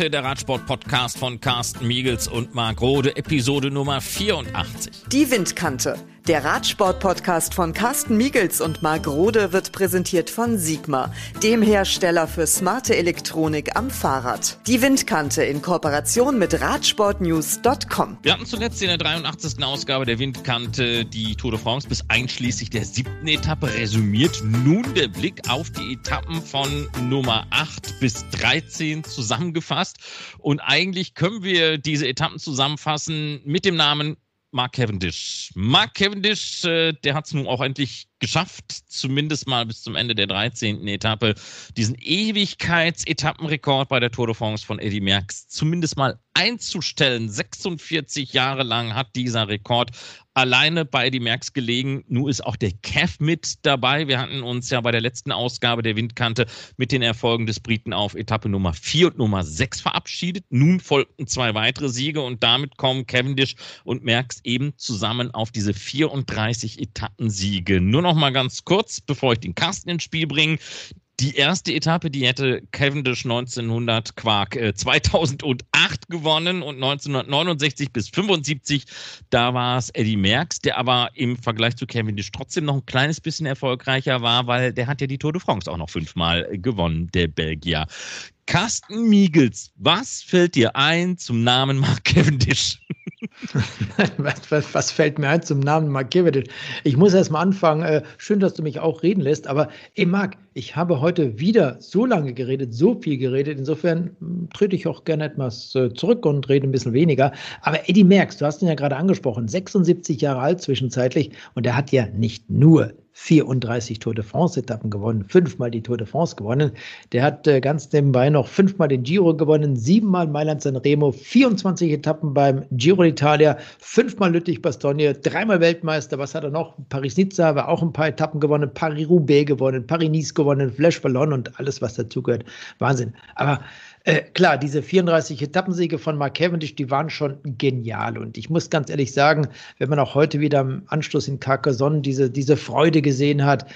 Windkante, der Radsport-Podcast von Carsten Miegels und Marc Rode, Episode Nummer 84. Die Windkante, der Radsport-Podcast von Carsten Miegels und Marc Rode wird präsentiert von Sigma, dem Hersteller für smarte Elektronik am Fahrrad. Die Windkante in Kooperation mit Radsportnews.com. Wir hatten zuletzt in der 83. Ausgabe der Windkante die Tour de France bis einschließlich der siebten Etappe resümiert. Nun der Blick auf die Etappen von Nummer 8 bis 13 zusammengefasst. Und eigentlich können wir diese Etappen zusammenfassen mit dem Namen Mark Cavendish. Mark Cavendish, äh, der hat es nun auch endlich geschafft, zumindest mal bis zum Ende der 13. Etappe, diesen Ewigkeitsetappenrekord bei der Tour de France von Eddie Merckx zumindest mal einzustellen. 46 Jahre lang hat dieser Rekord alleine bei Eddie Merckx gelegen. Nun ist auch der Kev mit dabei. Wir hatten uns ja bei der letzten Ausgabe der Windkante mit den Erfolgen des Briten auf Etappe Nummer 4 und Nummer 6 verabschiedet. Nun folgten zwei weitere Siege und damit kommen Cavendish und Merckx eben zusammen auf diese 34 Etappensiege. Nur noch noch mal ganz kurz, bevor ich den Carsten ins Spiel bringe. Die erste Etappe, die hätte Cavendish 1900 Quark äh, 2008 gewonnen und 1969 bis 75, da war es Eddie Merckx, der aber im Vergleich zu Cavendish trotzdem noch ein kleines bisschen erfolgreicher war, weil der hat ja die Tour de France auch noch fünfmal gewonnen, der Belgier. Carsten Miegels, was fällt dir ein zum Namen Mark Cavendish? was, was, was, fällt mir ein zum Namen Mark Cavendish? Ich muss erst mal anfangen. Äh, schön, dass du mich auch reden lässt. Aber, ey, Marc, ich habe heute wieder so lange geredet, so viel geredet. Insofern hm, trete ich auch gerne etwas äh, zurück und rede ein bisschen weniger. Aber Eddie Merckx, du hast ihn ja gerade angesprochen, 76 Jahre alt zwischenzeitlich. Und er hat ja nicht nur 34 Tour de France-Etappen gewonnen, fünfmal die Tour de France gewonnen. Der hat äh, ganz nebenbei noch fünfmal den Giro gewonnen, siebenmal Mailand-San Remo, 24 Etappen beim Giro d'Italia, fünfmal Lüttich-Bastogne, dreimal Weltmeister. Was hat er noch? Paris-Nizza war auch ein paar Etappen gewonnen, Paris-Roubaix gewonnen, Paris-Nice gewonnen, Flash Ballon und alles, was dazugehört. Wahnsinn. Aber äh, klar, diese 34 Etappensiege von Mark Cavendish, die waren schon genial. Und ich muss ganz ehrlich sagen, wenn man auch heute wieder im Anschluss in Carcassonne diese, diese Freude gesehen hat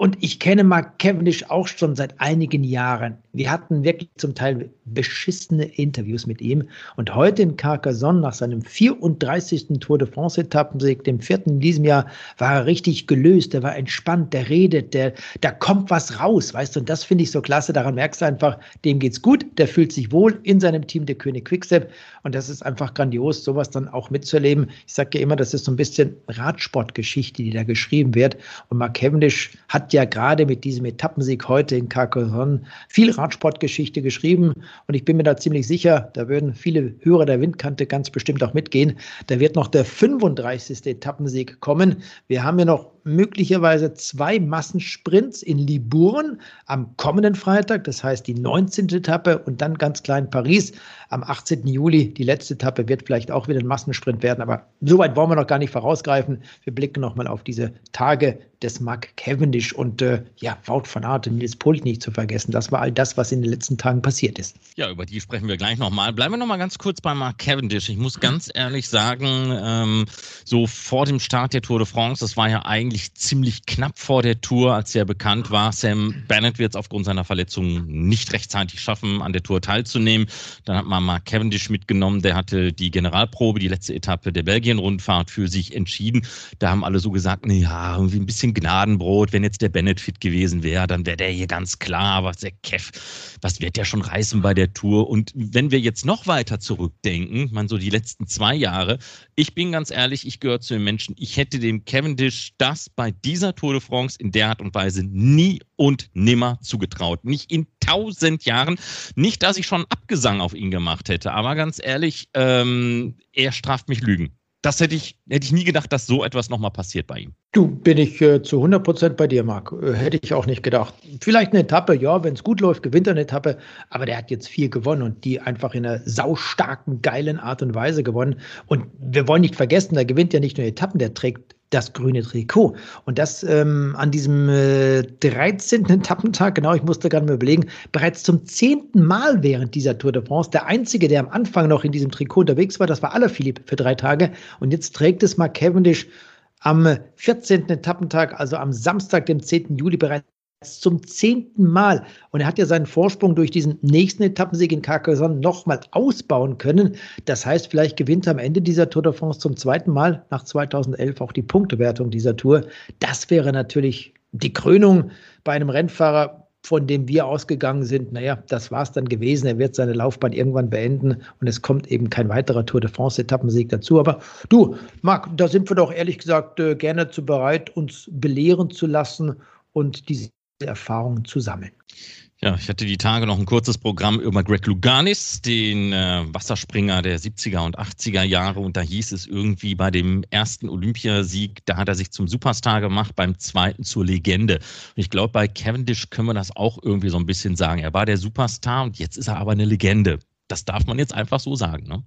und ich kenne Mark Cavendish auch schon seit einigen Jahren. Wir hatten wirklich zum Teil beschissene Interviews mit ihm. Und heute in Carcassonne, nach seinem 34. Tour de France-Etappensieg, dem vierten in diesem Jahr, war er richtig gelöst, er war entspannt, der redet, der, da kommt was raus, weißt du. Und das finde ich so klasse. Daran merkst du einfach, dem geht's gut, der fühlt sich wohl in seinem Team, der König Quickstep. Und das ist einfach grandios, sowas dann auch mitzuleben. Ich sage ja immer, das ist so ein bisschen Radsportgeschichte, die da geschrieben wird. Und Mark Cavendish hat ja gerade mit diesem Etappensieg heute in Carcassonne viel Radsportgeschichte geschrieben und ich bin mir da ziemlich sicher, da würden viele Hörer der Windkante ganz bestimmt auch mitgehen. Da wird noch der 35. Etappensieg kommen. Wir haben ja noch möglicherweise zwei Massensprints in Libourne am kommenden Freitag, das heißt die 19. Etappe und dann ganz klein Paris am 18. Juli. Die letzte Etappe wird vielleicht auch wieder ein Massensprint werden, aber soweit wollen wir noch gar nicht vorausgreifen. Wir blicken nochmal auf diese Tage des Mark Cavendish und äh, ja, Wout van Aert und Nils Pult nicht zu vergessen. Das war all das, was in den letzten Tagen passiert ist. Ja, über die sprechen wir gleich nochmal. Bleiben wir nochmal ganz kurz bei Mark Cavendish. Ich muss ganz ehrlich sagen, ähm, so vor dem Start der Tour de France, das war ja eigentlich ziemlich knapp vor der Tour, als ja bekannt war, Sam Bennett wird es aufgrund seiner Verletzung nicht rechtzeitig schaffen, an der Tour teilzunehmen. Dann hat man Mark Cavendish mitgenommen, der hatte die Generalprobe, die letzte Etappe der Belgien-Rundfahrt für sich entschieden. Da haben alle so gesagt, na ja, irgendwie ein bisschen Gnadenbrot. Wenn jetzt der Bennett fit gewesen wäre, dann wäre der hier ganz klar. Was der Kev, was wird der schon reißen bei der Tour? Und wenn wir jetzt noch weiter zurückdenken, man so die letzten zwei Jahre, ich bin ganz ehrlich, ich gehöre zu den Menschen, ich hätte dem Cavendish das bei dieser Tour de France in der Art und Weise nie und nimmer zugetraut. Nicht in tausend Jahren. Nicht, dass ich schon Abgesang auf ihn gemacht hätte, aber ganz ehrlich, ähm, er straft mich Lügen das hätte ich, hätte ich nie gedacht, dass so etwas nochmal passiert bei ihm. Du, bin ich äh, zu 100 Prozent bei dir, Marc. Äh, hätte ich auch nicht gedacht. Vielleicht eine Etappe, ja, wenn es gut läuft, gewinnt er eine Etappe. Aber der hat jetzt vier gewonnen und die einfach in einer saustarken, geilen Art und Weise gewonnen. Und wir wollen nicht vergessen, der gewinnt ja nicht nur Etappen, der trägt das grüne Trikot. Und das ähm, an diesem äh, 13. Etappentag, genau, ich musste gerade mal überlegen, bereits zum zehnten Mal während dieser Tour de France. Der einzige, der am Anfang noch in diesem Trikot unterwegs war, das war Alaphilippe für drei Tage. Und jetzt trägt es Mark Cavendish am 14. Etappentag, also am Samstag, dem 10. Juli bereits zum zehnten Mal. Und er hat ja seinen Vorsprung durch diesen nächsten Etappensieg in Carcassonne nochmal ausbauen können. Das heißt, vielleicht gewinnt er am Ende dieser Tour de France zum zweiten Mal nach 2011 auch die Punktewertung dieser Tour. Das wäre natürlich die Krönung bei einem Rennfahrer, von dem wir ausgegangen sind, naja, das war es dann gewesen. Er wird seine Laufbahn irgendwann beenden und es kommt eben kein weiterer Tour de France-Etappensieg dazu. Aber du, Marc, da sind wir doch ehrlich gesagt äh, gerne zu bereit, uns belehren zu lassen und diese Erfahrungen zu sammeln. Ja, ich hatte die Tage noch ein kurzes Programm über Greg Luganis, den äh, Wasserspringer der 70er und 80er Jahre. Und da hieß es irgendwie bei dem ersten Olympiasieg, da hat er sich zum Superstar gemacht, beim zweiten zur Legende. Und ich glaube, bei Cavendish können wir das auch irgendwie so ein bisschen sagen. Er war der Superstar und jetzt ist er aber eine Legende. Das darf man jetzt einfach so sagen, ne?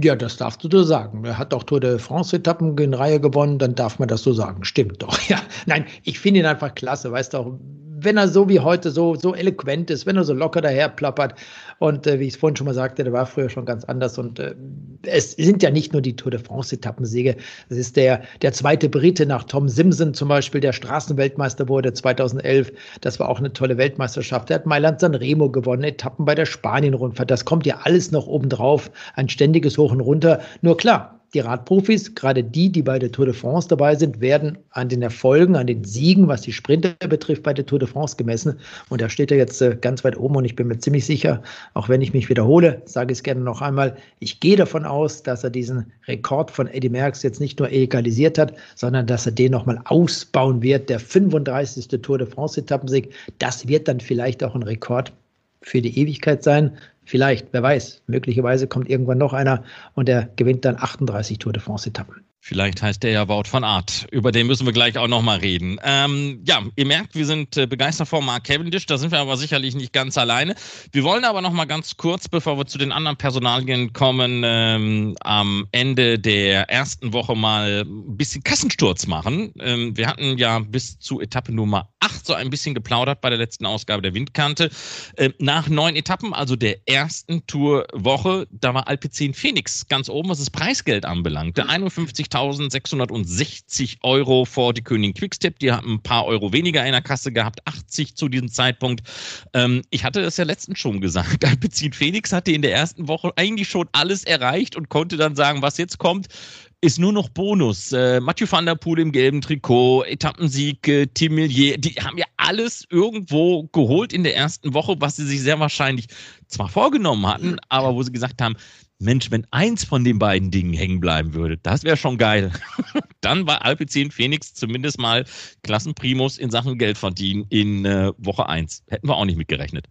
Ja, das darfst du so sagen. Er hat auch Tour de France-Etappen in Reihe gewonnen, dann darf man das so sagen. Stimmt doch, ja. Nein, ich finde ihn einfach klasse, weißt du auch, wenn er so wie heute so, so eloquent ist, wenn er so locker daherplappert. Und äh, wie ich es vorhin schon mal sagte, der war früher schon ganz anders. Und äh, es sind ja nicht nur die Tour de France-Etappensiege. Es ist der, der zweite Brite nach Tom Simpson zum Beispiel, der Straßenweltmeister wurde 2011. Das war auch eine tolle Weltmeisterschaft. Er hat Mailand Sanremo gewonnen, Etappen bei der Spanien-Rundfahrt. Das kommt ja alles noch obendrauf. Ein ständiges Hoch und Runter. Nur klar, die Radprofis, gerade die, die bei der Tour de France dabei sind, werden an den Erfolgen, an den Siegen, was die Sprinter betrifft, bei der Tour de France gemessen. Und da steht er jetzt äh, ganz weit oben und ich bin mir ziemlich sicher, auch wenn ich mich wiederhole, sage ich es gerne noch einmal, ich gehe davon aus, dass er diesen Rekord von Eddie Merckx jetzt nicht nur egalisiert hat, sondern dass er den nochmal ausbauen wird. Der 35. Tour de France Etappensieg, das wird dann vielleicht auch ein Rekord für die Ewigkeit sein. Vielleicht, wer weiß, möglicherweise kommt irgendwann noch einer und er gewinnt dann 38 Tour de France-Etappen. Vielleicht heißt der ja Wout von Art. Über den müssen wir gleich auch nochmal reden. Ähm, ja, ihr merkt, wir sind äh, begeistert von Mark Cavendish. Da sind wir aber sicherlich nicht ganz alleine. Wir wollen aber nochmal ganz kurz, bevor wir zu den anderen Personalien kommen, ähm, am Ende der ersten Woche mal ein bisschen Kassensturz machen. Ähm, wir hatten ja bis zu Etappe Nummer 8 so ein bisschen geplaudert bei der letzten Ausgabe der Windkante. Ähm, nach neun Etappen, also der ersten Tourwoche, da war Alpecin Phoenix ganz oben, was das Preisgeld anbelangt. Der 51 660 Euro vor die Königin Quickstep. Die haben ein paar Euro weniger in der Kasse gehabt, 80 zu diesem Zeitpunkt. Ähm, ich hatte das ja letztens schon gesagt. Alpecin Phoenix hatte in der ersten Woche eigentlich schon alles erreicht und konnte dann sagen, was jetzt kommt ist nur noch Bonus. Äh, Mathieu van der Poel im gelben Trikot, Etappensieg, äh, Tim Millier, die haben ja alles irgendwo geholt in der ersten Woche, was sie sich sehr wahrscheinlich zwar vorgenommen hatten, aber wo sie gesagt haben, Mensch, wenn eins von den beiden Dingen hängen bleiben würde, das wäre schon geil. Dann war Alpecin Phoenix zumindest mal Klassenprimus in Sachen Geld verdienen in äh, Woche 1. Hätten wir auch nicht mitgerechnet.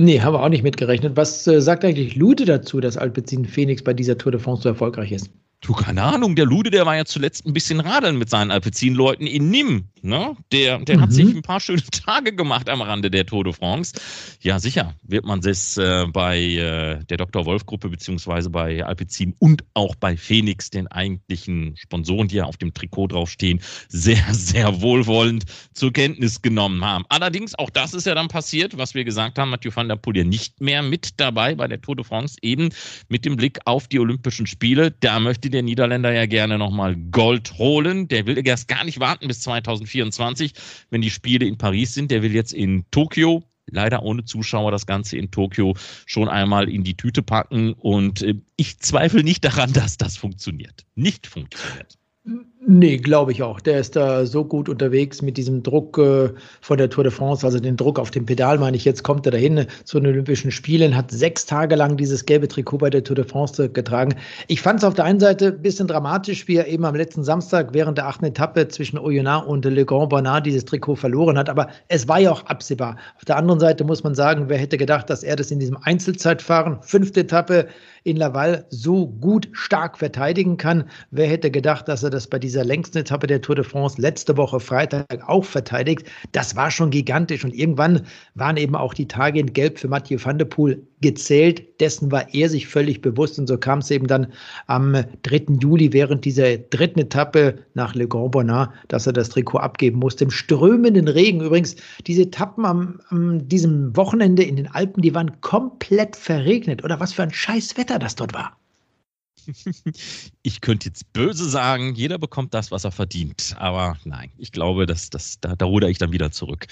Nee, haben wir auch nicht mitgerechnet. Was äh, sagt eigentlich Lute dazu, dass Alpecin Phoenix bei dieser Tour de France so erfolgreich ist? Du, keine Ahnung, der Lude, der war ja zuletzt ein bisschen radeln mit seinen Alpecin-Leuten in Nim. Ne? Der, der mhm. hat sich ein paar schöne Tage gemacht am Rande der Tour de France. Ja, sicher wird man das äh, bei äh, der Dr. Wolf-Gruppe beziehungsweise bei Alpecin und auch bei Phoenix, den eigentlichen Sponsoren, die ja auf dem Trikot draufstehen, sehr, sehr wohlwollend zur Kenntnis genommen haben. Allerdings, auch das ist ja dann passiert, was wir gesagt haben, Mathieu van der Poel ja nicht mehr mit dabei bei der Tour de France, eben mit dem Blick auf die Olympischen Spiele. Da möchte der Niederländer ja gerne nochmal Gold holen. Der will erst gar nicht warten bis 2024, wenn die Spiele in Paris sind. Der will jetzt in Tokio leider ohne Zuschauer das Ganze in Tokio schon einmal in die Tüte packen. Und äh, ich zweifle nicht daran, dass das funktioniert. Nicht funktioniert. Nee, glaube ich auch. Der ist da so gut unterwegs mit diesem Druck äh, von der Tour de France, also den Druck auf dem Pedal, meine ich. Jetzt kommt er dahin zu den Olympischen Spielen, hat sechs Tage lang dieses gelbe Trikot bei der Tour de France getragen. Ich fand es auf der einen Seite ein bisschen dramatisch, wie er eben am letzten Samstag während der achten Etappe zwischen Oyonnax und Le Grand Bonnard dieses Trikot verloren hat. Aber es war ja auch absehbar. Auf der anderen Seite muss man sagen, wer hätte gedacht, dass er das in diesem Einzelzeitfahren, fünfte Etappe in Laval, so gut stark verteidigen kann? Wer hätte gedacht, dass er das bei dieser längsten Etappe der Tour de France letzte Woche Freitag auch verteidigt. Das war schon gigantisch und irgendwann waren eben auch die Tage in Gelb für Mathieu van der Poel gezählt. Dessen war er sich völlig bewusst und so kam es eben dann am 3. Juli während dieser dritten Etappe nach Le Grand Bonnard, dass er das Trikot abgeben musste. Im strömenden Regen übrigens. Diese Etappen am, am diesem Wochenende in den Alpen, die waren komplett verregnet. Oder was für ein scheiß Wetter das dort war. Ich könnte jetzt böse sagen, jeder bekommt das, was er verdient. Aber nein, ich glaube, dass, dass, da, da ruder ich dann wieder zurück.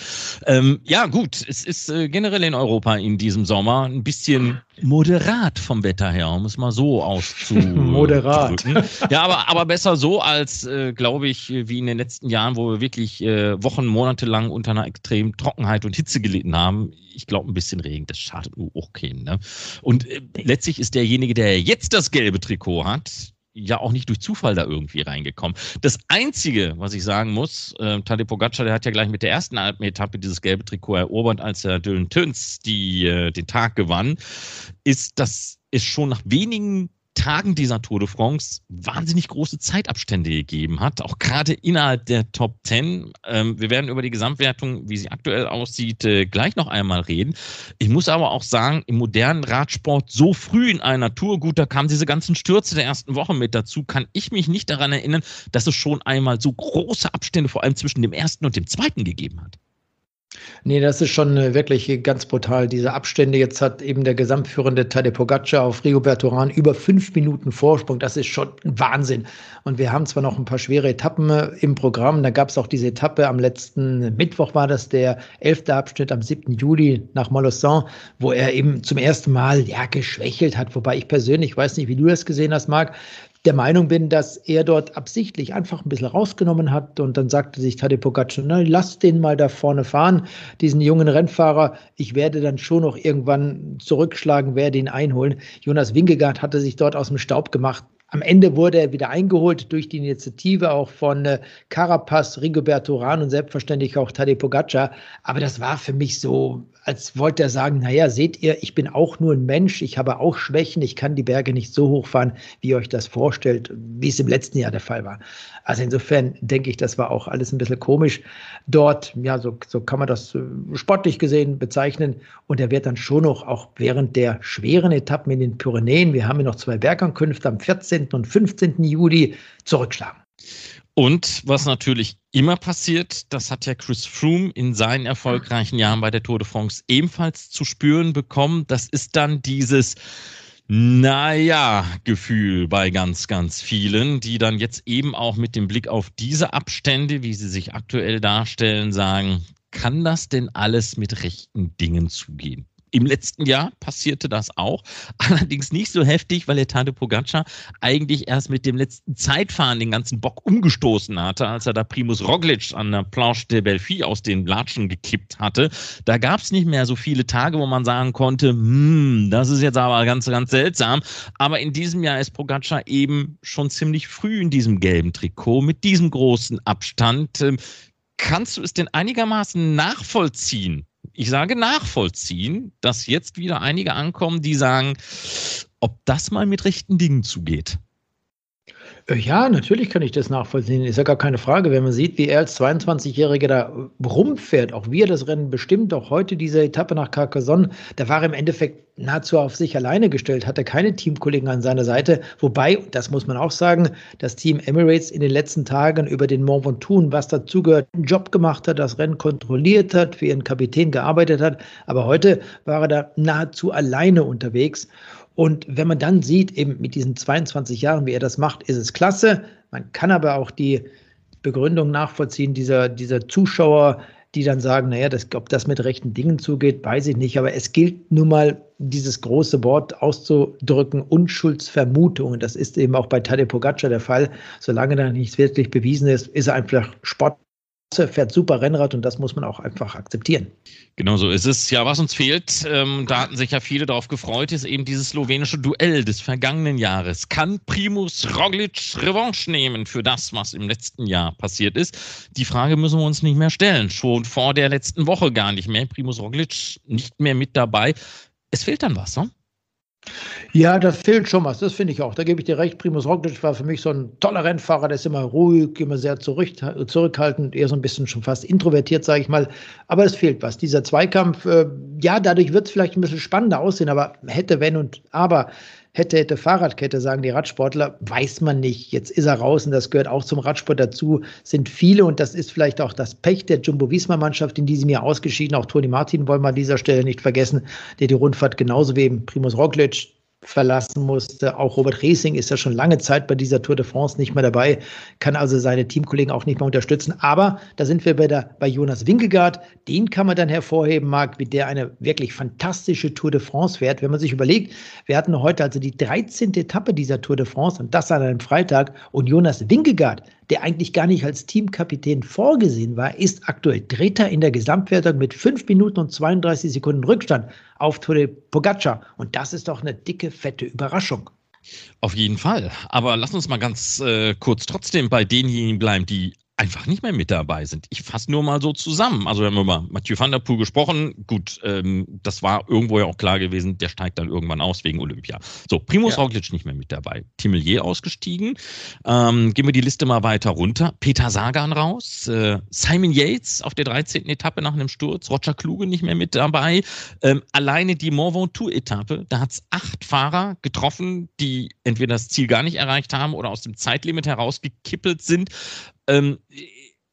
Ähm, ja, gut, es ist äh, generell in Europa in diesem Sommer ein bisschen moderat vom Wetter her, um es mal so auszudrücken. moderat. Ja, aber, aber besser so als, äh, glaube ich, wie in den letzten Jahren, wo wir wirklich äh, Wochen, Monate lang unter einer extremen Trockenheit und Hitze gelitten haben. Ich glaube, ein bisschen Regen, das schadet nur auch keinem. Ne? Und äh, letztlich ist derjenige, der jetzt das gelbe Trikot hat, ja auch nicht durch Zufall da irgendwie reingekommen. Das Einzige, was ich sagen muss, äh, Tadej Pogacar, der hat ja gleich mit der ersten Alpenetappe dieses gelbe Trikot erobert, als er Dylan Töns die, äh, den Tag gewann, ist, dass es schon nach wenigen Tagen dieser Tour de France wahnsinnig große Zeitabstände gegeben hat, auch gerade innerhalb der Top 10. Ähm, wir werden über die Gesamtwertung, wie sie aktuell aussieht, äh, gleich noch einmal reden. Ich muss aber auch sagen, im modernen Radsport so früh in einer Tour, gut, da kamen diese ganzen Stürze der ersten Woche mit dazu, kann ich mich nicht daran erinnern, dass es schon einmal so große Abstände vor allem zwischen dem ersten und dem zweiten gegeben hat. Nee, das ist schon äh, wirklich ganz brutal. Diese Abstände. Jetzt hat eben der gesamtführende Tadej Pogacar auf Rigoberto Urán über fünf Minuten Vorsprung. Das ist schon Wahnsinn. Und wir haben zwar noch ein paar schwere Etappen äh, im Programm. Da gab es auch diese Etappe am letzten Mittwoch war das der elfte Abschnitt am 7. Juli nach Molosson, wo er eben zum ersten Mal ja geschwächelt hat. Wobei ich persönlich, weiß nicht, wie du das gesehen hast, Marc, der Meinung bin, dass er dort absichtlich einfach ein bisschen rausgenommen hat und dann sagte sich Tadej Pogacar, na, lass den mal da vorne fahren, diesen jungen Rennfahrer. Ich werde dann schon noch irgendwann zurückschlagen, werde ihn einholen. Jonas Wingegaard hatte sich dort aus dem Staub gemacht. Am Ende wurde er wieder eingeholt durch die Initiative auch von äh, Carapaz, Rigoberto Urán und selbstverständlich auch Tadej Pogacar. Aber das war für mich so, als wollte er sagen, naja, seht ihr, ich bin auch nur ein Mensch, ich habe auch Schwächen, ich kann die Berge nicht so hochfahren, wie ihr euch das vorstellt, wie es im letzten Jahr der Fall war. Also insofern denke ich, das war auch alles ein bisschen komisch. Dort, ja, so, so kann man das äh, sportlich gesehen bezeichnen. Und er wird dann schon noch, auch während der schweren Etappen in den Pyrenäen, wir haben ja noch zwei Bergankünfte am 14. und 15. Juli, zurückschlagen. Und was natürlich immer passiert, das hat ja Chris Froome in seinen erfolgreichen Jahren bei der Tour de France ebenfalls zu spüren bekommen. Das ist dann dieses naja, Gefühl bei ganz, ganz vielen, die dann jetzt eben auch mit dem Blick auf diese Abstände, wie sie sich aktuell darstellen, sagen, kann das denn alles mit rechten Dingen zugehen? Im letzten Jahr passierte das auch, allerdings nicht so heftig, weil der Tade Pogacar eigentlich erst mit dem letzten Zeitfahren den ganzen Bock umgestoßen hatte, als er da Primus Roglic an der Planche de Belfi aus den Latschen gekippt hatte. Da gab es nicht mehr so viele Tage, wo man sagen konnte, hm, das ist jetzt aber ganz, ganz seltsam. Aber in diesem Jahr ist Pogacar eben schon ziemlich früh in diesem gelben Trikot mit diesem großen Abstand. Ähm, kannst du es denn einigermaßen nachvollziehen, ich sage nachvollziehen, dass jetzt wieder einige ankommen, die sagen, ob das mal mit rechten Dingen zugeht. Äh, ja, natürlich kann ich das nachvollziehen. Ist ja gar keine Frage. Wenn man sieht, wie er als 22-Jähriger da rumfährt, auch wie er das Rennen bestimmt, auch heute diese Etappe nach Carcassonne, da war er im Endeffekt nahezu auf sich alleine gestellt, hatte keine Teamkollegen an seiner Seite. Wobei, das muss man auch sagen, das Team Emirates in den letzten Tagen über den Mont Ventoux, was dazugehört, einen Job gemacht hat, das Rennen kontrolliert hat, für ihren Kapitän gearbeitet hat. Aber heute war er da nahezu alleine unterwegs. Und wenn man dann sieht, eben mit diesen 22 Jahren, wie er das macht, ist es klasse. Man kann aber auch die Begründung nachvollziehen dieser, dieser Zuschauer, die dann sagen, naja, das, ob das mit rechten Dingen zugeht, weiß ich nicht. Aber es gilt nun mal, dieses große Wort auszudrücken, Unschuldsvermutung. Das ist eben auch bei Tadej Pogacar der Fall. Solange da nichts wirklich bewiesen ist, ist er einfach Sport fährt super Rennrad und das muss man auch einfach akzeptieren. Genau so ist es. Ja, was uns fehlt, ähm, da hatten sich ja viele darauf gefreut, ist eben dieses slowenische Duell des vergangenen Jahres. Kann Primus Roglic Revanche nehmen für das, was im letzten Jahr passiert ist? Die Frage müssen wir uns nicht mehr stellen. Schon vor der letzten Woche gar nicht mehr. Primus Roglic nicht mehr mit dabei. Es fehlt dann was, ne? Ja, das fehlt schon was, das finde ich auch. Da gebe ich dir recht. Primus Roglic war für mich so ein toller Rennfahrer, der ist immer ruhig, immer sehr zurück, zurückhaltend, eher so ein bisschen schon fast introvertiert, sage ich mal. Aber es fehlt was. Dieser Zweikampf, äh, ja, dadurch wird es vielleicht ein bisschen spannender aussehen, aber hätte, wenn und aber, hätte, hätte Fahrradkette, sagen die Radsportler, weiß man nicht. Jetzt ist er raus und das gehört auch zum Radsport dazu, sind viele und das ist vielleicht auch das Pech der Jumbo-Visma-Mannschaft in diesem Jahr ausgeschieden. Auch Toni Martin wollen wir an dieser Stelle nicht vergessen, der die Rundfahrt genauso wie eben Primus Roglic verlassen musste. Auch Robert Racing ist ja schon lange Zeit bei dieser Tour de France nicht mehr dabei, kann also seine Teamkollegen auch nicht mehr unterstützen. Aber da sind wir bei, bei Jonas Winkelgaard. Den kann man dann hervorheben, Marc, wie der eine wirklich fantastische Tour de France fährt. Wenn man sich überlegt, wir hatten heute also die 13. Etappe dieser Tour de France und das an einem Freitag. Und Jonas Winkelgaard, der eigentlich gar nicht als Teamkapitän vorgesehen war, ist aktuell Dritter in der Gesamtwertung mit 5 Minuten und 32 Sekunden Rückstand auf Tode Pogacar. Und das ist doch eine dicke, fette Überraschung. Auf jeden Fall. Aber lass uns mal ganz äh, kurz trotzdem bei denjenigen bleiben, die einfach nicht mehr mit dabei sind. Ich fasse nur mal so zusammen. Also wir haben über Mathieu van der Poel gesprochen. Gut, ähm, das war irgendwo ja auch klar gewesen, der steigt dann irgendwann aus wegen Olympia. So, Primus ja. Roglic nicht mehr mit dabei. Timelier ausgestiegen. Ähm, gehen wir die Liste mal weiter runter. Peter Sagan raus. Äh, Simon Yates auf der 13. Etappe nach einem Sturz. Roger Kluge nicht mehr mit dabei. Ähm, alleine die Mont Ventoux-Etappe, da hat es acht Fahrer getroffen, die entweder das Ziel gar nicht erreicht haben oder aus dem Zeitlimit herausgekippelt sind ähm,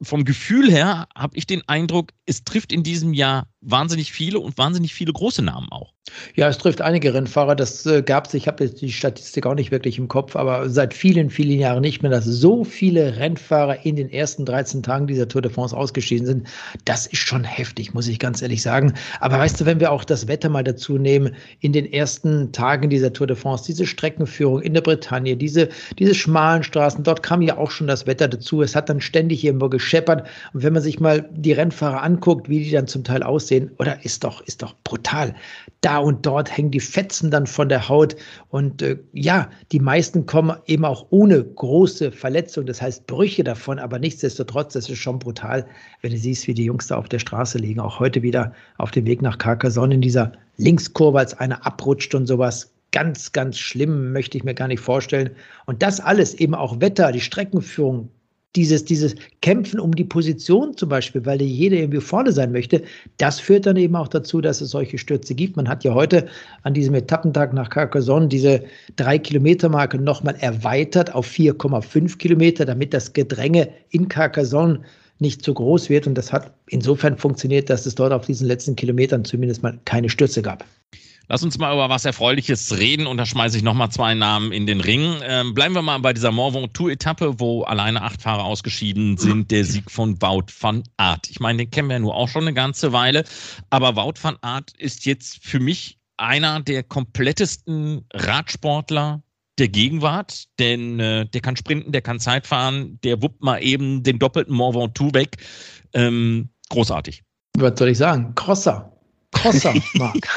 vom Gefühl her habe ich den Eindruck, es trifft in diesem Jahr wahnsinnig viele und wahnsinnig viele große Namen auch. Ja, es trifft einige Rennfahrer. Das äh, gab es, ich habe jetzt die Statistik auch nicht wirklich im Kopf, aber seit vielen, vielen Jahren nicht mehr, dass so viele Rennfahrer in den ersten 13 Tagen dieser Tour de France ausgeschieden sind. Das ist schon heftig, muss ich ganz ehrlich sagen. Aber weißt du, wenn wir auch das Wetter mal dazu nehmen, in den ersten Tagen dieser Tour de France, diese Streckenführung in der Bretagne, diese, diese schmalen Straßen, dort kam ja auch schon das Wetter dazu. Es hat dann ständig irgendwo gescheppert. Und wenn man sich mal die Rennfahrer anguckt, wie die dann zum Teil aussehen, aussehen, oder ist doch, ist doch brutal. Da und dort hängen die Fetzen dann von der Haut. Und äh, ja, die meisten kommen eben auch ohne große Verletzung, das heißt Brüche davon, aber nichtsdestotrotz, das ist schon brutal, wenn du siehst, wie die Jungs da auf der Straße liegen. Auch heute wieder auf dem Weg nach Carcassonne in dieser Linkskurve, als einer abrutscht und sowas ganz, ganz schlimm, möchte ich mir gar nicht vorstellen. Und das alles eben auch Wetter, die Streckenführung, dieses, dieses Kämpfen um die Position zum Beispiel, weil jeder irgendwie vorne sein möchte, das führt dann eben auch dazu, dass es solche Stürze gibt. Man hat ja heute an diesem Etappentag nach Carcassonne diese drei Kilometer Marke nochmal erweitert auf 4,5 Kilometer, damit das Gedränge in Carcassonne nicht zu groß wird. Und das hat insofern funktioniert, dass es dort auf diesen letzten Kilometern zumindest mal keine Stürze gab. Lass uns mal über was Erfreuliches reden und da schmeiße ich nochmal zwei Namen in den Ring. Ähm, bleiben wir mal bei dieser Mont Ventoux-Etappe, wo alleine acht Fahrer ausgeschieden sind. Der Sieg von Wout van Aert. Ich meine, den kennen wir ja nur auch schon eine ganze Weile. Aber Wout van Aert ist jetzt für mich einer der komplettesten Radsportler der Gegenwart, denn äh, der kann sprinten, der kann Zeit fahren, der wuppt mal eben den doppelten Mont Ventoux weg. Ähm, großartig. Was soll ich sagen? Crosser. Crosser, Marc.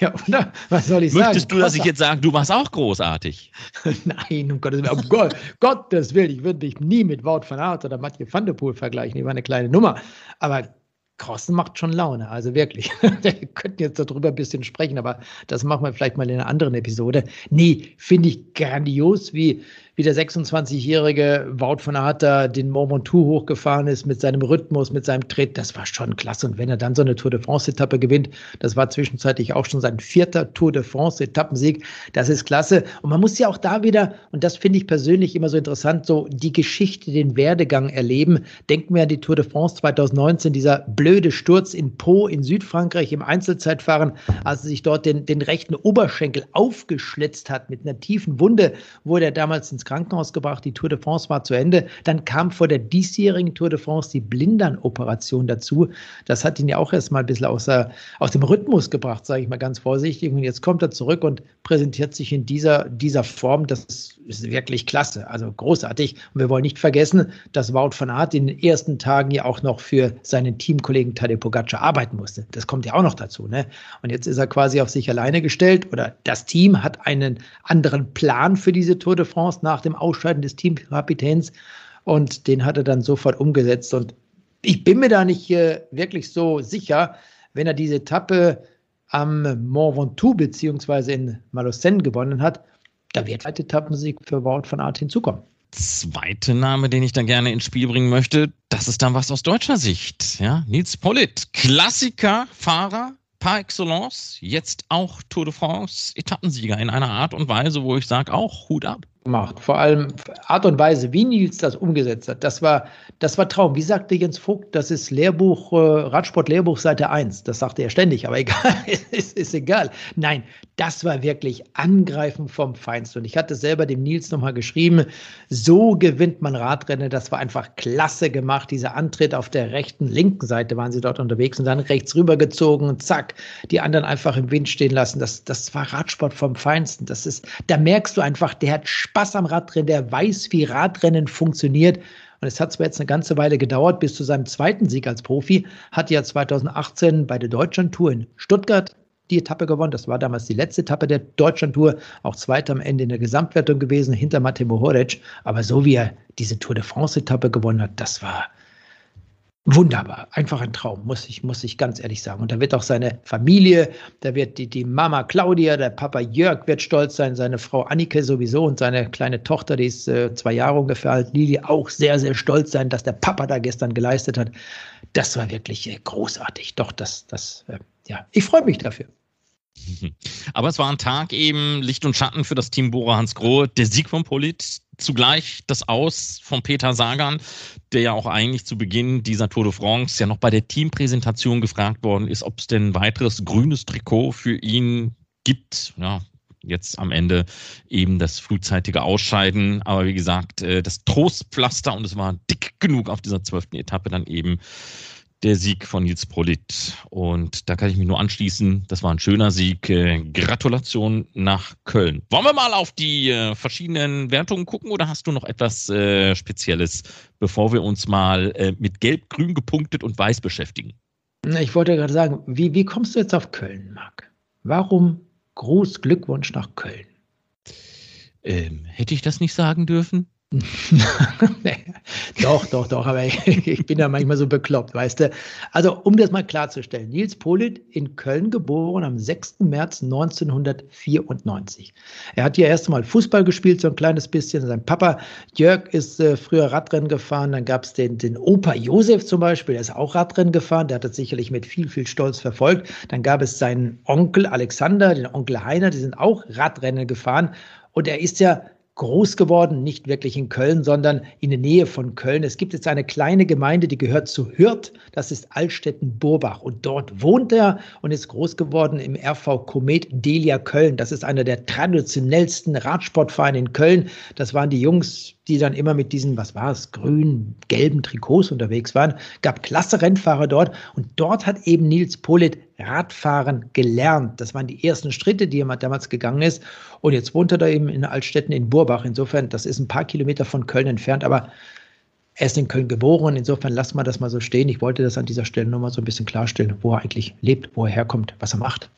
Ja, oder? Was soll ich Möchtest sagen? Möchtest du, dass ich jetzt sage, du warst auch großartig? Nein, um Gottes Willen. Um Gott, Gottes Willen, ich würde mich nie mit Wout van Aert oder Mathieu van der Poel vergleichen. Die war eine kleine Nummer. Aber Crossen macht schon Laune, also wirklich. wir könnten jetzt darüber ein bisschen sprechen, aber das machen wir vielleicht mal in einer anderen Episode. Nee, finde ich grandios, wie, wie der 26-jährige Wout von Aert den Mont Ventoux hochgefahren ist mit seinem Rhythmus, mit seinem Tritt. Das war schon klasse. Und wenn er dann so eine Tour de France-Etappe gewinnt, das war zwischenzeitlich auch schon sein vierter Tour de France-Etappensieg, das ist klasse. Und man muss ja auch da wieder, und das finde ich persönlich immer so interessant, so die Geschichte, den Werdegang erleben. Denken wir an die Tour de France 2019, dieser blöde Sturz in Po in Südfrankreich im Einzelzeitfahren, als er sich dort den, den rechten Oberschenkel aufgeschlitzt hat mit einer tiefen Wunde, wurde er damals ins Krankenhaus gebracht, die Tour de France war zu Ende. Dann kam vor der diesjährigen Tour de France die Blindern-Operation dazu. Das hat ihn ja auch erstmal ein bisschen außer, aus dem Rhythmus gebracht, sage ich mal ganz vorsichtig. Und jetzt kommt er zurück und präsentiert sich in dieser, dieser Form. Das ist wirklich klasse, also großartig. Und wir wollen nicht vergessen, dass Wout van Aert in den ersten Tagen ja auch noch für seinen Teamkollegen Tadej Pogacar arbeiten musste. Das kommt ja auch noch dazu. Ne? Und jetzt ist er quasi auf sich alleine gestellt oder das Team hat einen anderen Plan für diese Tour de France nach nach dem Ausscheiden des Teamkapitäns und den hat er dann sofort umgesetzt. Und ich bin mir da nicht äh, wirklich so sicher, wenn er diese Etappe am Mont Ventoux beziehungsweise in Malocène gewonnen hat, da wird ein Etappensieg für Wout von Art hinzukommen. Zweite Name, den ich dann gerne ins Spiel bringen möchte, das ist dann was aus deutscher Sicht. Ja, Nils Pollitt, Klassiker-Fahrer, par excellence, jetzt auch Tour de France Etappensieger in einer Art und Weise, wo ich sage, auch Hut ab. Gemacht. Vor allem Art und Weise, wie Nils das umgesetzt hat, das war, das war Traum. Wie sagte Jens Vogt, das ist Lehrbuch, äh, Radsport-Lehrbuch Seite 1. Das sagte er ständig, aber egal, ist, ist egal. Nein, das war wirklich Angreifen vom Feinsten. Und ich hatte selber dem Nils nochmal geschrieben, so gewinnt man Radrennen. Das war einfach klasse gemacht. Dieser Antritt auf der rechten, linken Seite waren sie dort unterwegs und dann rechts rübergezogen und zack, die anderen einfach im Wind stehen lassen. Das, das war Radsport vom Feinsten. Das ist, da merkst du einfach, der hat Spaß am Radrennen, der weiß, wie Radrennen funktioniert. Und es hat zwar jetzt eine ganze Weile gedauert bis zu seinem zweiten Sieg als Profi, hat ja 2018 bei der Deutschlandtour in Stuttgart die Etappe gewonnen. Das war damals die letzte Etappe der Deutschlandtour, auch zweiter am Ende in der Gesamtwertung gewesen, hinter Matej Mohoric. Aber so wie er diese Tour de France-Etappe gewonnen hat, das war, wunderbar, einfach ein Traum, muss ich, muss ich ganz ehrlich sagen. Und da wird auch seine Familie, da wird die, die Mama Claudia, der Papa Jörg wird stolz sein, seine Frau Annike sowieso und seine kleine Tochter, die ist äh, zwei Jahre ungefähr alt, Lili, auch sehr, sehr stolz sein, dass der Papa da gestern geleistet hat. Das war wirklich äh, großartig. Doch, das, das, äh, ja, ich freue mich dafür. Aber es war ein Tag eben Licht und Schatten für das Team Bora Hans Grohe. Der Sieg von Polit, zugleich das Aus von Peter Sagan, der ja auch eigentlich zu Beginn dieser Tour de France ja noch bei der Teampräsentation gefragt worden ist, ob es denn ein weiteres grünes Trikot für ihn gibt. Ja, jetzt am Ende eben das frühzeitige Ausscheiden. Aber wie gesagt, äh, das Trostpflaster und es war dick genug auf dieser zwölften Etappe dann eben der Sieg von Nils Prolit. Und da kann ich mich nur anschließen. Das war ein schöner Sieg. Äh, Gratulation nach Köln. Wollen wir mal auf die äh, verschiedenen Wertungen gucken oder hast du noch etwas äh, Spezielles, bevor wir uns mal äh, mit Gelb, Grün gepunktet und Weiß beschäftigen? Ich wollte gerade sagen, wie, wie kommst du jetzt auf Köln, Marc? Warum Gruß, Glückwunsch nach Köln? Ähm, hätte ich das nicht sagen dürfen? doch, doch, doch, aber ich, bin da manchmal so bekloppt, weißt du. Also, um das mal klarzustellen, Nils Polit in Köln geboren am 6. März 1994. Er hat hier erst einmal Fußball gespielt, so ein kleines bisschen. Sein Papa Jörg ist äh, früher Radrennen gefahren. Dann gab es den, den Opa Josef zum Beispiel, der ist auch Radrennen gefahren. Der hat das sicherlich mit viel, viel Stolz verfolgt. Dann gab es seinen Onkel Alexander, den Onkel Heiner, die sind auch Radrennen gefahren. Und er ist ja groß geworden, nicht wirklich in Köln, sondern in der Nähe von Köln. Es gibt jetzt eine kleine Gemeinde, die gehört zu Hürth, das ist Altstetten-Burbach und dort wohnt er und ist groß geworden im RV Komet Delia Köln. Das ist einer der traditionellsten Radsportvereine in Köln. Das waren die Jungs, die dann immer mit diesen, was war es, grün, gelben Trikots unterwegs waren. Gab klasse Rennfahrer dort und dort hat eben Nils Polit Radfahren gelernt. Das waren die ersten Schritte, die er damals gegangen ist. Und jetzt wohnt er da eben in Altstetten in Burbach. Insofern, das ist ein paar Kilometer von Köln entfernt, aber er ist in Köln geboren. Insofern lassen wir das mal so stehen. Ich wollte das an dieser Stelle nur mal so ein bisschen klarstellen, wo er eigentlich lebt, wo er herkommt, was er macht.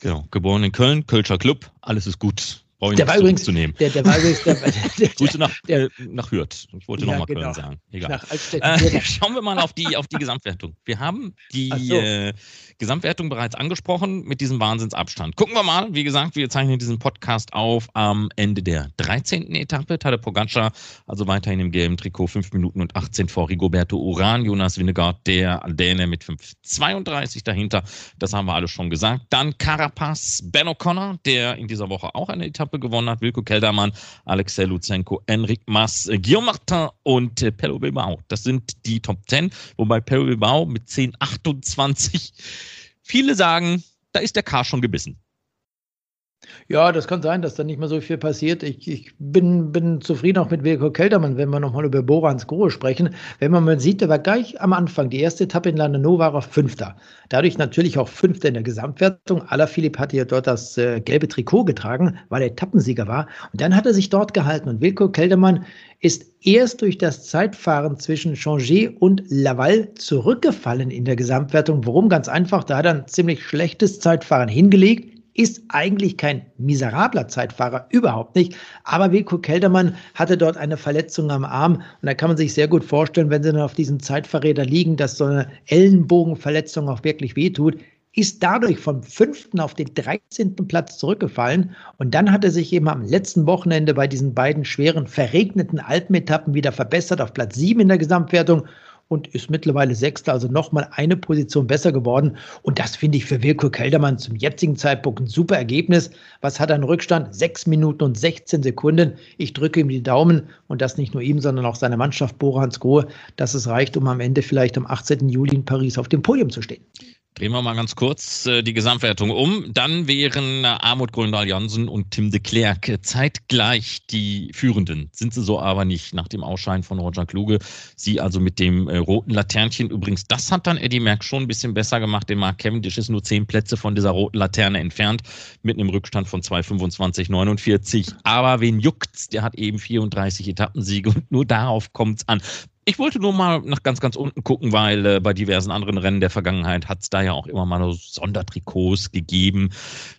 Genau, geboren in Köln, Kölscher Club, alles ist gut. Brauche der war übrigens, zu nehmen. Der, der war übrigens, der, der, Grüße nach, der, nach Hürth. Ich wollte ja, nochmal genau. Köln sagen. Egal. Äh, schauen wir mal auf die, auf die Gesamtwertung. Wir haben die so. äh, Gesamtwertung bereits angesprochen mit diesem Wahnsinnsabstand. Gucken wir mal. Wie gesagt, wir zeichnen diesen Podcast auf am Ende der 13. Etappe. Tade Pogacar, also weiterhin im gelben Trikot, 5 Minuten und 18 vor Rigoberto Uran. Jonas Winnegaard, der Däne mit 5,32 dahinter. Das haben wir alles schon gesagt. Dann Carapaz, Ben O'Connor, der in dieser Woche auch eine Etappe gewonnen hat. Wilko Keldermann, Alexei Luzenko, Enric Mas, Guillaume Martin und äh, Pello Bilbao. Das sind die Top 10, wobei Pello Bilbao mit 10,28 Viele sagen, da ist der K schon gebissen. Ja, das kann sein, dass da nicht mehr so viel passiert. Ich, ich bin, bin zufrieden auch mit Wilko Keltermann, wenn wir nochmal über Borans Grohe sprechen. Wenn man mal sieht, der war gleich am Anfang, die erste Etappe in Landeno war er Fünfter. Dadurch natürlich auch Fünfter in der Gesamtwertung. Alaphilipp hatte ja dort das äh, gelbe Trikot getragen, weil er Etappensieger war. Und dann hat er sich dort gehalten. Und Wilko Keltermann ist erst durch das Zeitfahren zwischen Changer und Laval zurückgefallen in der Gesamtwertung. Warum? Ganz einfach, da hat er ein ziemlich schlechtes Zeitfahren hingelegt ist eigentlich kein miserabler Zeitfahrer, überhaupt nicht. Aber Wilko Keldermann hatte dort eine Verletzung am Arm und da kann man sich sehr gut vorstellen, wenn sie dann auf diesen Zeitfahrräder liegen, dass so eine Ellenbogenverletzung auch wirklich wehtut ist dadurch vom fünften auf den 13. Platz zurückgefallen. Und dann hat er sich eben am letzten Wochenende bei diesen beiden schweren verregneten Alpenetappen wieder verbessert auf Platz sieben in der Gesamtwertung und ist mittlerweile Sechster, also nochmal eine Position besser geworden. Und das finde ich für Wilko Keldermann zum jetzigen Zeitpunkt ein super Ergebnis. Was hat er einen Rückstand? Sechs Minuten und 16 Sekunden. Ich drücke ihm die Daumen und das nicht nur ihm, sondern auch seiner Mannschaft Borans Grohe, dass es reicht, um am Ende vielleicht am 18. Juli in Paris auf dem Podium zu stehen. Drehen wir mal ganz kurz äh, die Gesamtwertung um. Dann wären äh, Armut Gröndal Jansen und Tim de Klerk zeitgleich die Führenden. Sind sie so aber nicht nach dem Ausscheiden von Roger Kluge. Sie also mit dem äh, roten Laternchen. Übrigens, das hat dann Eddie Merck schon ein bisschen besser gemacht. Der Mark Cavendish ist nur zehn Plätze von dieser roten Laterne entfernt, mit einem Rückstand von 2,25,49. Aber wen juckt's? Der hat eben 34 Etappensiege und nur darauf kommt's an. Ich wollte nur mal nach ganz, ganz unten gucken, weil äh, bei diversen anderen Rennen der Vergangenheit hat es da ja auch immer mal so Sondertrikots gegeben.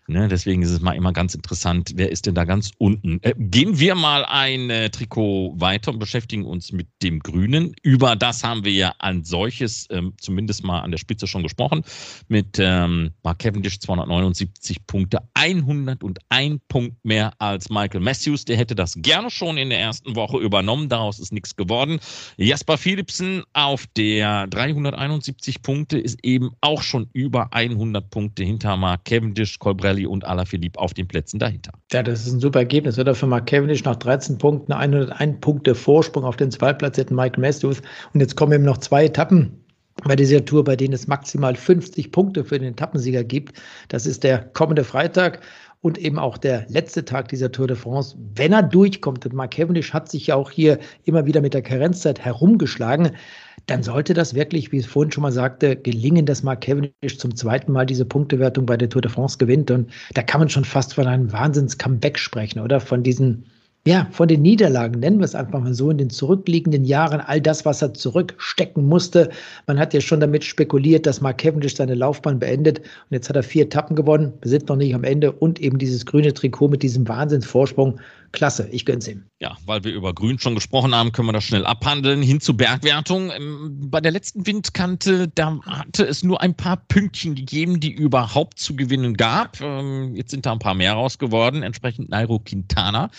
Ne? Deswegen ist es mal immer ganz interessant, wer ist denn da ganz unten? Äh, gehen wir mal ein äh, Trikot weiter und beschäftigen uns mit dem Grünen. Über das haben wir ja an solches ähm, zumindest mal an der Spitze schon gesprochen. Mit ähm, Mark Cavendish 279 Punkte, 101 Punkt mehr als Michael Matthews. Der hätte das gerne schon in der ersten Woche übernommen. Daraus ist nichts geworden. Ja, Jasper Philipsen auf der 371 Punkte ist eben auch schon über 100 Punkte hinter Mark Cavendish, Colbrelli und Alaphilippe auf den Plätzen dahinter. Ja, das ist ein super Ergebnis, oder? Für Mark Cavendish nach 13 Punkten 101 Punkte Vorsprung auf den zweitplatzierten Mike Matthews. Und jetzt kommen eben noch zwei Etappen bei dieser Tour, bei denen es maximal 50 Punkte für den Etappensieger gibt. Das ist der kommende Freitag und eben auch der letzte Tag dieser Tour de France, wenn er durchkommt, und Mark Cavendish hat sich ja auch hier immer wieder mit der Karenzzeit herumgeschlagen, dann sollte das wirklich, wie ich vorhin schon mal sagte, gelingen, dass Mark Cavendish zum zweiten Mal diese Punktewertung bei der Tour de France gewinnt. Und da kann man schon fast von einem Wahnsinns-Comeback sprechen, oder? Von diesen ja, von den Niederlagen, nennen wir es einfach mal so, in den zurückliegenden Jahren, all das, was er zurückstecken musste. Man hat ja schon damit spekuliert, dass Mark Cavendish seine Laufbahn beendet. Und jetzt hat er vier Etappen gewonnen. Wir sind noch nicht am Ende. Und eben dieses grüne Trikot mit diesem Wahnsinnsvorsprung. Klasse, ich gönn's ihm. Ja, weil wir über Grün schon gesprochen haben, können wir das schnell abhandeln. Hin zur Bergwertung. Ähm, bei der letzten Windkante, da hatte es nur ein paar Pünktchen gegeben, die überhaupt zu gewinnen gab. Ähm, jetzt sind da ein paar mehr raus geworden. Entsprechend Nairo Quintana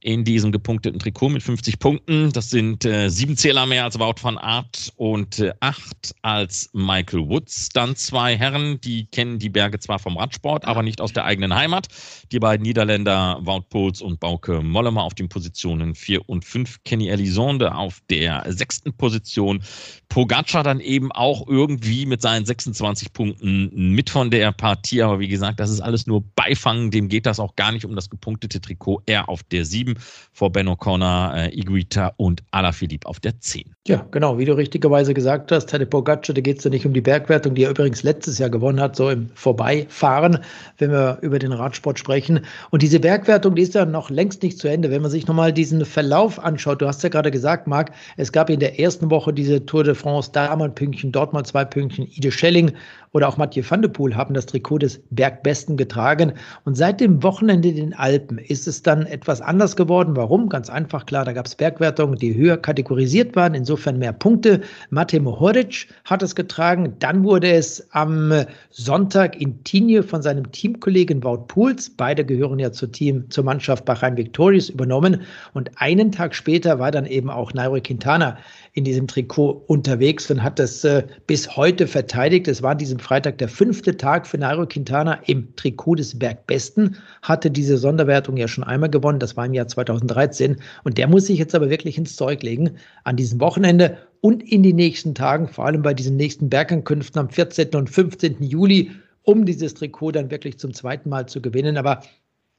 in diesem gepunkteten Trikot mit 50 Punkten. Das sind äh, sieben Zähler mehr als Wout van Aert und äh, acht als Michael Woods. Dann zwei Herren, die kennen die Berge zwar vom Radsport, aber nicht aus der eigenen Heimat. Die beiden Niederländer Wout Poels und Bauke Mollema auf den Positionen 4 und 5. Kenny Elisonde auf der sechsten Position. Pogacar dann eben auch irgendwie mit seinen 26 Punkten mit von der Partie. Aber wie gesagt, das ist alles nur Beifangen. Dem geht das auch gar nicht um das gepunktete Trikot. Er auf der 7 vor Ben O'Connor, äh, Iguita und Alaphilippe auf der 10. Ja, genau, wie du richtigerweise gesagt hast, Tadej Pogacar, da geht es ja nicht um die Bergwertung, die er übrigens letztes Jahr gewonnen hat, so im Vorbeifahren, wenn wir über den Radsport sprechen. Und diese Bergwertung, die ist ja noch längst nicht zu Ende. Wenn man sich nochmal diesen Verlauf anschaut, du hast ja gerade gesagt, Marc, es gab in der ersten Woche diese Tour de France, da mal ein Pünktchen, dort mal zwei Pünktchen, Ide Schelling oder auch Mathieu van de Poel haben das Trikot des Bergbesten getragen. Und seit dem Wochenende in den Alpen ist es dann etwas anders geworden. Warum? Ganz einfach, klar, da gab es Bergwertungen, die höher kategorisiert waren, insofern mehr Punkte. Matej Mohoric hat es getragen. Dann wurde es am Sonntag in Tignes von seinem Teamkollegen Wout Pools, beide gehören ja zur Team, zur Mannschaft Bahrain Victorious übernommen. Und einen Tag später war dann eben auch Nairo Quintana in diesem Trikot unterwegs und hat das äh, bis heute verteidigt. Es war an diesem Freitag der fünfte Tag für Nairo Quintana im Trikot des Bergbesten, hatte diese Sonderwertung ja schon einmal gewonnen, das war im Jahr 2013 und der muss sich jetzt aber wirklich ins Zeug legen an diesem Wochenende und in den nächsten Tagen, vor allem bei diesen nächsten Bergankünften am 14. und 15. Juli, um dieses Trikot dann wirklich zum zweiten Mal zu gewinnen. Aber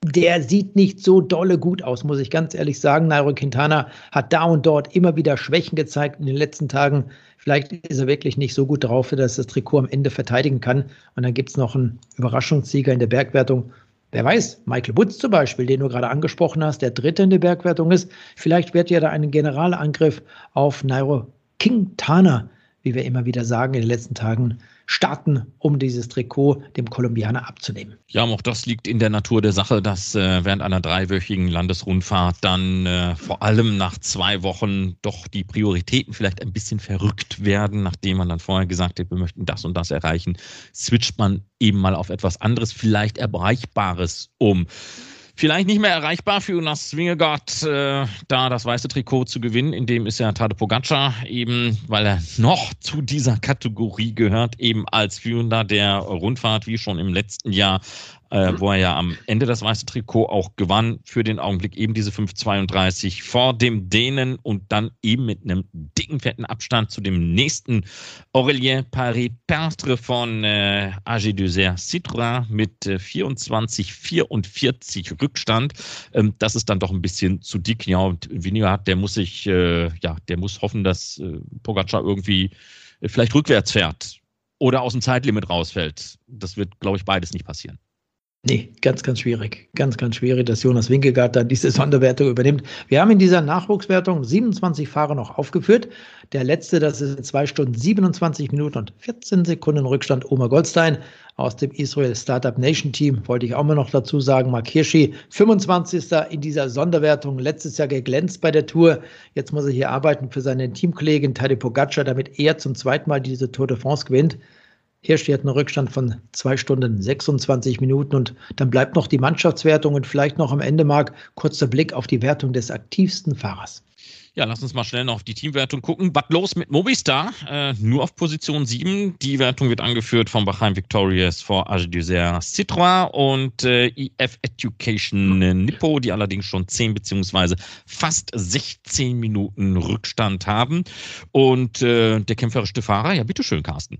der sieht nicht so dolle gut aus, muss ich ganz ehrlich sagen. Nairo Quintana hat da und dort immer wieder Schwächen gezeigt in den letzten Tagen. Vielleicht ist er wirklich nicht so gut drauf, dass das Trikot am Ende verteidigen kann. Und dann gibt es noch einen Überraschungssieger in der Bergwertung. Wer weiß, Michael Woods zum Beispiel, den du gerade angesprochen hast, der Dritte in der Bergwertung ist. Vielleicht wird ja da ein Generalangriff auf Nairo Quintana, wie wir immer wieder sagen in den letzten Tagen, starten, um dieses Trikot dem Kolumbianer abzunehmen. Ja, auch das liegt in der Natur der Sache, dass äh, während einer dreiwöchigen Landesrundfahrt dann äh, vor allem nach zwei Wochen doch die Prioritäten vielleicht ein bisschen verrückt werden, nachdem man dann vorher gesagt hat, wir möchten das und das erreichen, switcht man eben mal auf etwas anderes, vielleicht Erreichbares um. Vielleicht nicht mehr erreichbar für Jonas Wingegaard, äh, da das weiße Trikot zu gewinnen. In dem ist ja Tade Pogacar eben, weil er noch zu dieser Kategorie gehört, eben als Führender der Rundfahrt, wie schon im letzten Jahr äh, wo er ja am Ende das weiße Trikot auch gewann. Für den Augenblick eben diese 5,32 vor dem Dänen und dann eben mit einem dicken, fetten Abstand zu dem nächsten Aurélien Paris-Perstre von äh, AG Deuxer Citroën mit äh, 24, 44 Rückstand. Ähm, das ist dann doch ein bisschen zu dick. Ja, und Vineyard, der muss sich, äh, ja, der muss hoffen, dass äh, Pogacar irgendwie äh, vielleicht rückwärts fährt oder aus dem Zeitlimit rausfällt. Das wird, glaube ich, beides nicht passieren. Nee, ganz, ganz schwierig. Ganz, ganz schwierig, dass Jonas Winkelgard dann diese Sonderwertung übernimmt. Wir haben in dieser Nachwuchswertung 27 Fahrer noch aufgeführt. Der letzte, das ist in 2 Stunden 27 Minuten und 14 Sekunden Rückstand, Oma Goldstein aus dem Israel Startup Nation Team. Wollte ich auch mal noch dazu sagen. Mark Hirschi, 25. in dieser Sonderwertung, letztes Jahr geglänzt bei der Tour. Jetzt muss er hier arbeiten für seine Teamkollegin Tadej Pogacar, damit er zum zweiten Mal diese Tour de France gewinnt. Hier steht ein Rückstand von zwei Stunden 26 Minuten und dann bleibt noch die Mannschaftswertung und vielleicht noch am Ende, Marc, kurzer Blick auf die Wertung des aktivsten Fahrers. Ja, lass uns mal schnell noch auf die Teamwertung gucken. Was los mit Movistar? Äh, nur auf Position 7. Die Wertung wird angeführt von Bachheim Victorious vor Age d'Isère Citroën und äh, EF Education Nippo, die allerdings schon 10 beziehungsweise fast 16 Minuten Rückstand haben. Und äh, der kämpferischste Fahrer, ja, bitteschön, Carsten.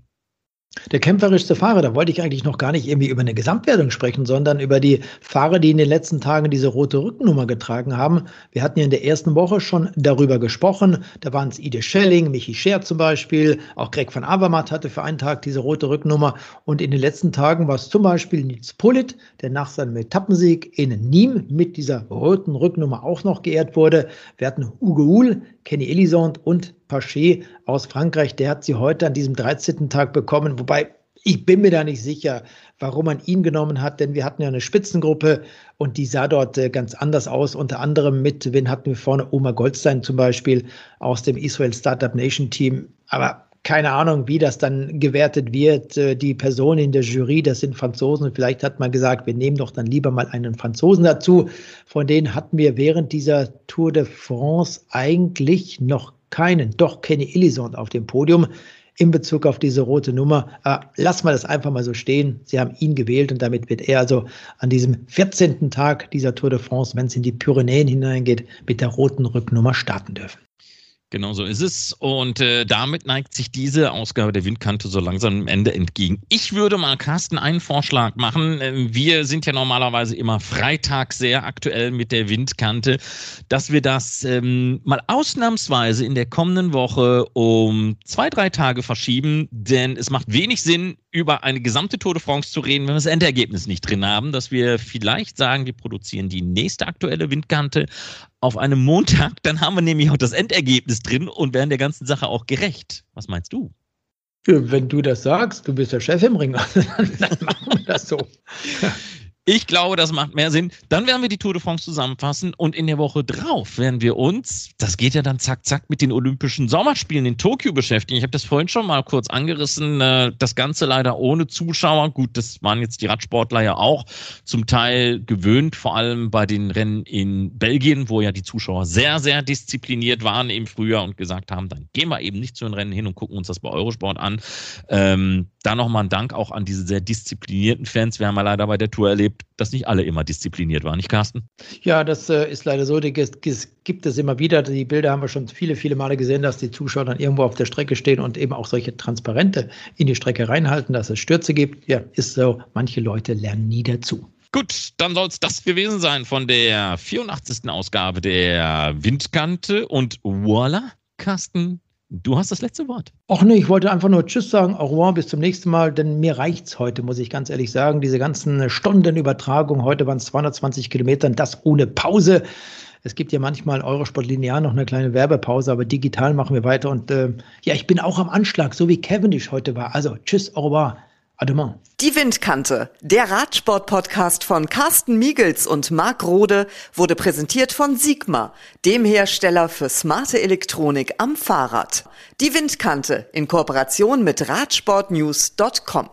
Der kämpferischste Fahrer, da wollte ich eigentlich noch gar nicht irgendwie über eine Gesamtwertung sprechen, sondern über die Fahrer, die in den letzten Tagen diese rote Rückennummer getragen haben. Wir hatten ja in der ersten Woche schon darüber gesprochen. Da waren es Ide Schelling, Michi Scher zum Beispiel, auch Greg van Avermaet hatte für einen Tag diese rote Rückennummer. Und in den letzten Tagen war es zum Beispiel Nils Pullit, der nach seinem Etappensieg in Nîmes mit dieser roten Rückennummer auch noch geehrt wurde. Wir hatten Ugo Uhl, Kenny Elisond und Paché aus Frankreich. Der hat sie heute an diesem 13. Tag bekommen, wobei ich bin mir da nicht sicher, warum man ihn genommen hat, denn wir hatten ja eine Spitzengruppe und die sah dort äh, ganz anders aus. Unter anderem mit, wen hatten wir vorne? Oma Goldstein zum Beispiel aus dem Israel Startup Nation Team. Aber keine Ahnung, wie das dann gewertet wird. Äh, die Personen in der Jury, das sind Franzosen. Vielleicht hat man gesagt, wir nehmen doch dann lieber mal einen Franzosen dazu. Von denen hatten wir während dieser Tour de France eigentlich noch keinen. Doch Kenny Elizond auf dem Podium in Bezug auf diese rote Nummer. Äh, lass mal das einfach mal so stehen. Sie haben ihn gewählt und damit wird er also an diesem 14. Tag dieser Tour de France, wenn es in die Pyrenäen hineingeht, mit der roten Rücknummer starten dürfen. Genau so ist es. Und äh, damit neigt sich diese Ausgabe der Windkante so langsam dem Ende entgegen. Ich würde mal Carsten einen Vorschlag machen. Ähm, wir sind ja normalerweise immer Freitag sehr aktuell mit der Windkante, dass wir das ähm, mal ausnahmsweise in der kommenden Woche um zwei, drei Tage verschieben. Denn es macht wenig Sinn, über eine gesamte Tour de France zu reden, wenn wir das Endergebnis nicht drin haben, dass wir vielleicht sagen, wir produzieren die nächste aktuelle Windkante auf einem Montag, dann haben wir nämlich auch das Endergebnis drin und werden der ganzen Sache auch gerecht. Was meinst du? Wenn du das sagst, du bist der Chef im Ring, dann machen wir das so. Ich glaube, das macht mehr Sinn. Dann werden wir die Tour de France zusammenfassen und in der Woche drauf werden wir uns, das geht ja dann zack, zack, mit den Olympischen Sommerspielen in Tokio beschäftigen. Ich habe das vorhin schon mal kurz angerissen. Äh, das Ganze leider ohne Zuschauer. Gut, das waren jetzt die Radsportler ja auch zum Teil gewöhnt, vor allem bei den Rennen in Belgien, wo ja die Zuschauer sehr, sehr diszipliniert waren im Frühjahr und gesagt haben, dann gehen wir eben nicht zu den Rennen hin und gucken uns das bei Eurosport an. Ähm, da nochmal ein Dank auch an diese sehr disziplinierten Fans. Wir haben ja leider bei der Tour erlebt, dass nicht alle immer diszipliniert waren, nicht Carsten? Ja, das äh, ist leider so. Es gibt es immer wieder. Die Bilder haben wir schon viele, viele Male gesehen, dass die Zuschauer dann irgendwo auf der Strecke stehen und eben auch solche Transparente in die Strecke reinhalten, dass es Stürze gibt. Ja, ist so. Manche Leute lernen nie dazu. Gut, dann soll es das gewesen sein von der 84. Ausgabe der Windkante und voila, Carsten, Du hast das letzte Wort. Ach nee, ich wollte einfach nur Tschüss sagen, au revoir, bis zum nächsten Mal, denn mir reicht's heute, muss ich ganz ehrlich sagen. Diese ganzen Stundenübertragung, heute waren es 220 Kilometer, das ohne Pause. Es gibt ja manchmal Eurosport linear noch eine kleine Werbepause, aber digital machen wir weiter. Und äh, ja, ich bin auch am Anschlag, so wie Cavendish heute war. Also tschüss, au revoir. Ademant. Die Windkante, der Radsport-Podcast von Carsten Miegels und Marc Rode, wurde präsentiert von Sigma, dem Hersteller für smarte Elektronik am Fahrrad. Die Windkante in Kooperation mit Radsportnews.com.